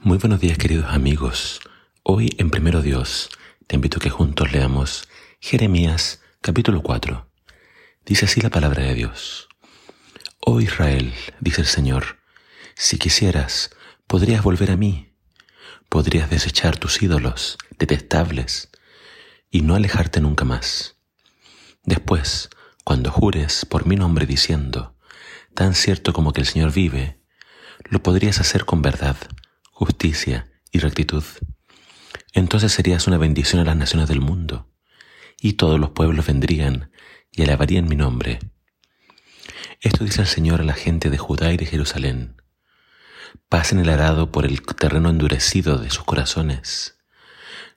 Muy buenos días queridos amigos. Hoy en Primero Dios te invito que juntos leamos Jeremías capítulo 4. Dice así la palabra de Dios. Oh Israel, dice el Señor, si quisieras, podrías volver a mí, podrías desechar tus ídolos detestables y no alejarte nunca más. Después, cuando jures por mi nombre diciendo, tan cierto como que el Señor vive, lo podrías hacer con verdad justicia y rectitud. Entonces serías una bendición a las naciones del mundo, y todos los pueblos vendrían y alabarían mi nombre. Esto dice el Señor a la gente de Judá y de Jerusalén. Pasen el arado por el terreno endurecido de sus corazones.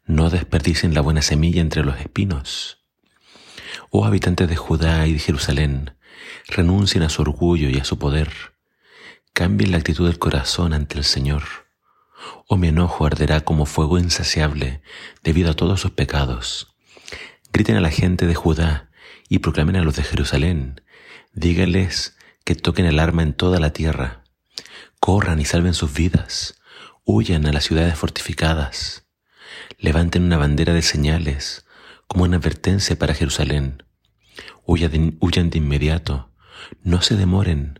No desperdicien la buena semilla entre los espinos. Oh habitantes de Judá y de Jerusalén, renuncien a su orgullo y a su poder. Cambien la actitud del corazón ante el Señor o mi enojo arderá como fuego insaciable debido a todos sus pecados. Griten a la gente de Judá y proclamen a los de Jerusalén. Díganles que toquen el arma en toda la tierra. Corran y salven sus vidas. Huyan a las ciudades fortificadas. Levanten una bandera de señales como una advertencia para Jerusalén. Huyan huyan de inmediato. No se demoren,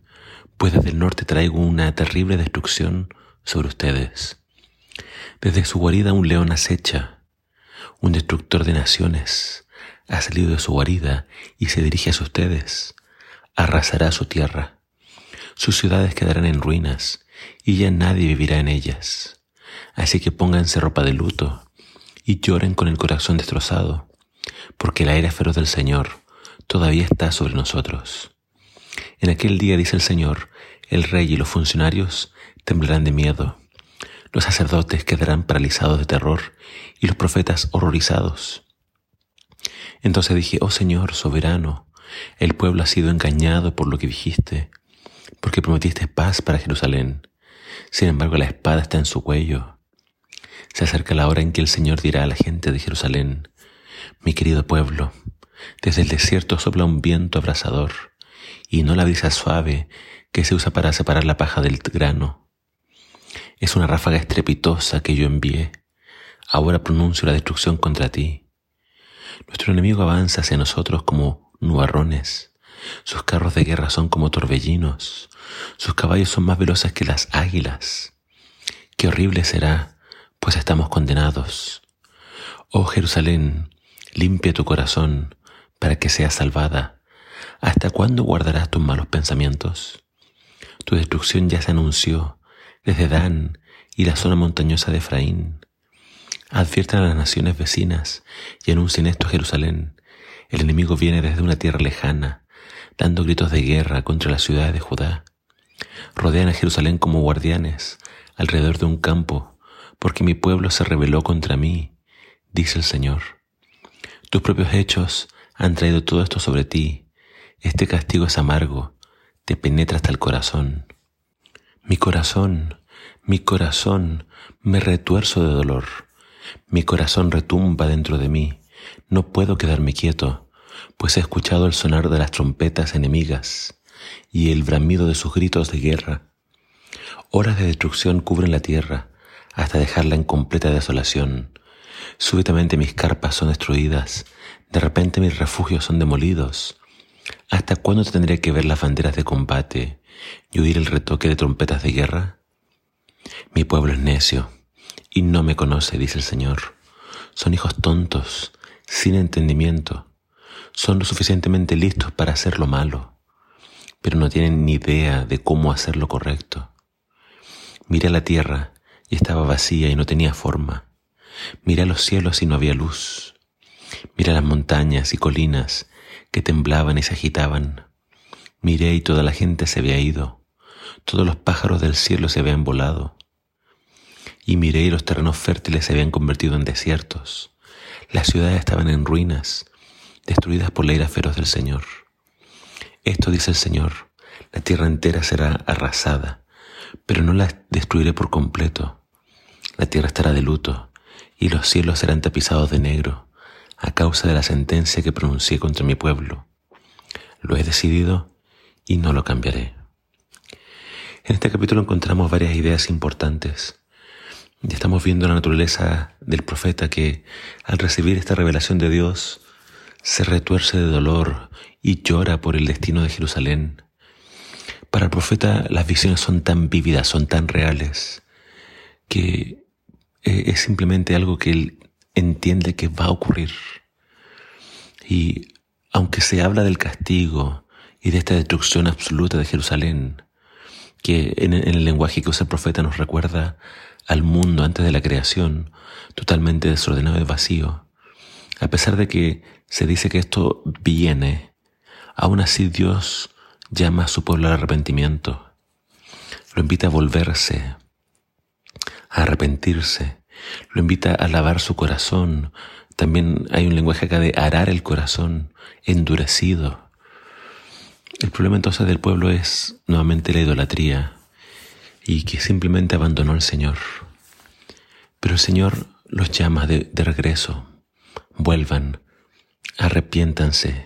pues desde el norte traigo una terrible destrucción sobre ustedes. Desde su guarida un león acecha, un destructor de naciones, ha salido de su guarida y se dirige hacia ustedes. Arrasará su tierra. Sus ciudades quedarán en ruinas y ya nadie vivirá en ellas. Así que pónganse ropa de luto y lloren con el corazón destrozado, porque la era feroz del Señor todavía está sobre nosotros. En aquel día, dice el Señor, el rey y los funcionarios temblarán de miedo. Los sacerdotes quedarán paralizados de terror y los profetas horrorizados. Entonces dije, oh Señor soberano, el pueblo ha sido engañado por lo que dijiste, porque prometiste paz para Jerusalén. Sin embargo, la espada está en su cuello. Se acerca la hora en que el Señor dirá a la gente de Jerusalén, mi querido pueblo, desde el desierto sopla un viento abrasador, y no la brisa suave que se usa para separar la paja del grano. Es una ráfaga estrepitosa que yo envié. Ahora pronuncio la destrucción contra ti. Nuestro enemigo avanza hacia nosotros como nubarrones. Sus carros de guerra son como torbellinos. Sus caballos son más veloces que las águilas. Qué horrible será, pues estamos condenados. Oh Jerusalén, limpia tu corazón para que seas salvada. ¿Hasta cuándo guardarás tus malos pensamientos? Tu destrucción ya se anunció desde Dan y la zona montañosa de Efraín. Adviertan a las naciones vecinas y anuncien esto a Jerusalén. El enemigo viene desde una tierra lejana, dando gritos de guerra contra las ciudades de Judá. Rodean a Jerusalén como guardianes alrededor de un campo, porque mi pueblo se rebeló contra mí, dice el Señor. Tus propios hechos han traído todo esto sobre ti. Este castigo es amargo, te penetra hasta el corazón. Mi corazón, mi corazón, me retuerzo de dolor. Mi corazón retumba dentro de mí. No puedo quedarme quieto, pues he escuchado el sonar de las trompetas enemigas y el bramido de sus gritos de guerra. Horas de destrucción cubren la tierra hasta dejarla en completa desolación. Súbitamente mis carpas son destruidas, de repente mis refugios son demolidos. ¿Hasta cuándo tendré que ver las banderas de combate y oír el retoque de trompetas de guerra? Mi pueblo es necio y no me conoce, dice el Señor. Son hijos tontos, sin entendimiento. Son lo suficientemente listos para hacer lo malo, pero no tienen ni idea de cómo hacer lo correcto. Miré la tierra y estaba vacía y no tenía forma. Miré los cielos y no había luz. Miré las montañas y colinas que temblaban y se agitaban. Miré y toda la gente se había ido, todos los pájaros del cielo se habían volado. Y miré y los terrenos fértiles se habían convertido en desiertos. Las ciudades estaban en ruinas, destruidas por la ira feroz del Señor. Esto dice el Señor, la tierra entera será arrasada, pero no la destruiré por completo. La tierra estará de luto y los cielos serán tapizados de negro a causa de la sentencia que pronuncié contra mi pueblo. Lo he decidido y no lo cambiaré. En este capítulo encontramos varias ideas importantes. Y estamos viendo la naturaleza del profeta que al recibir esta revelación de Dios se retuerce de dolor y llora por el destino de Jerusalén. Para el profeta las visiones son tan vívidas, son tan reales, que eh, es simplemente algo que él entiende que va a ocurrir. Y aunque se habla del castigo y de esta destrucción absoluta de Jerusalén, que en el lenguaje que usa el profeta nos recuerda al mundo antes de la creación, totalmente desordenado y vacío, a pesar de que se dice que esto viene, aún así Dios llama a su pueblo al arrepentimiento, lo invita a volverse, a arrepentirse, lo invita a lavar su corazón. También hay un lenguaje acá de arar el corazón, endurecido. El problema entonces del pueblo es nuevamente la idolatría y que simplemente abandonó al Señor. Pero el Señor los llama de, regreso. Vuelvan, arrepiéntanse,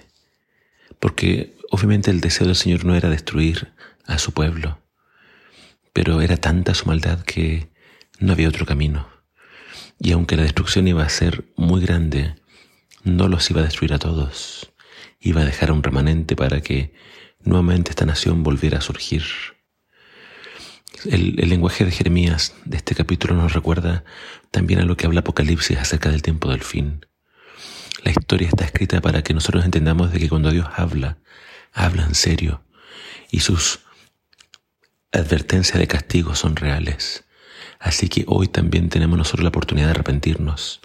porque obviamente el deseo del Señor no era destruir a su pueblo, pero era tanta su maldad que no había otro camino. Y aunque la destrucción iba a ser muy grande, no los iba a destruir a todos, iba a dejar un remanente para que nuevamente esta nación volviera a surgir. El, el, lenguaje de Jeremías de este capítulo nos recuerda también a lo que habla Apocalipsis acerca del tiempo del fin. La historia está escrita para que nosotros entendamos de que cuando Dios habla, habla en serio y sus advertencias de castigo son reales. Así que hoy también tenemos nosotros la oportunidad de arrepentirnos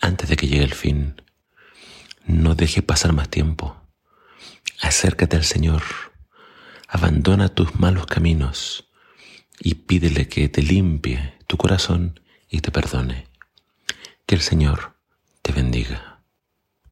antes de que llegue el fin. No dejes pasar más tiempo. Acércate al Señor. Abandona tus malos caminos y pídele que te limpie tu corazón y te perdone. Que el Señor te bendiga.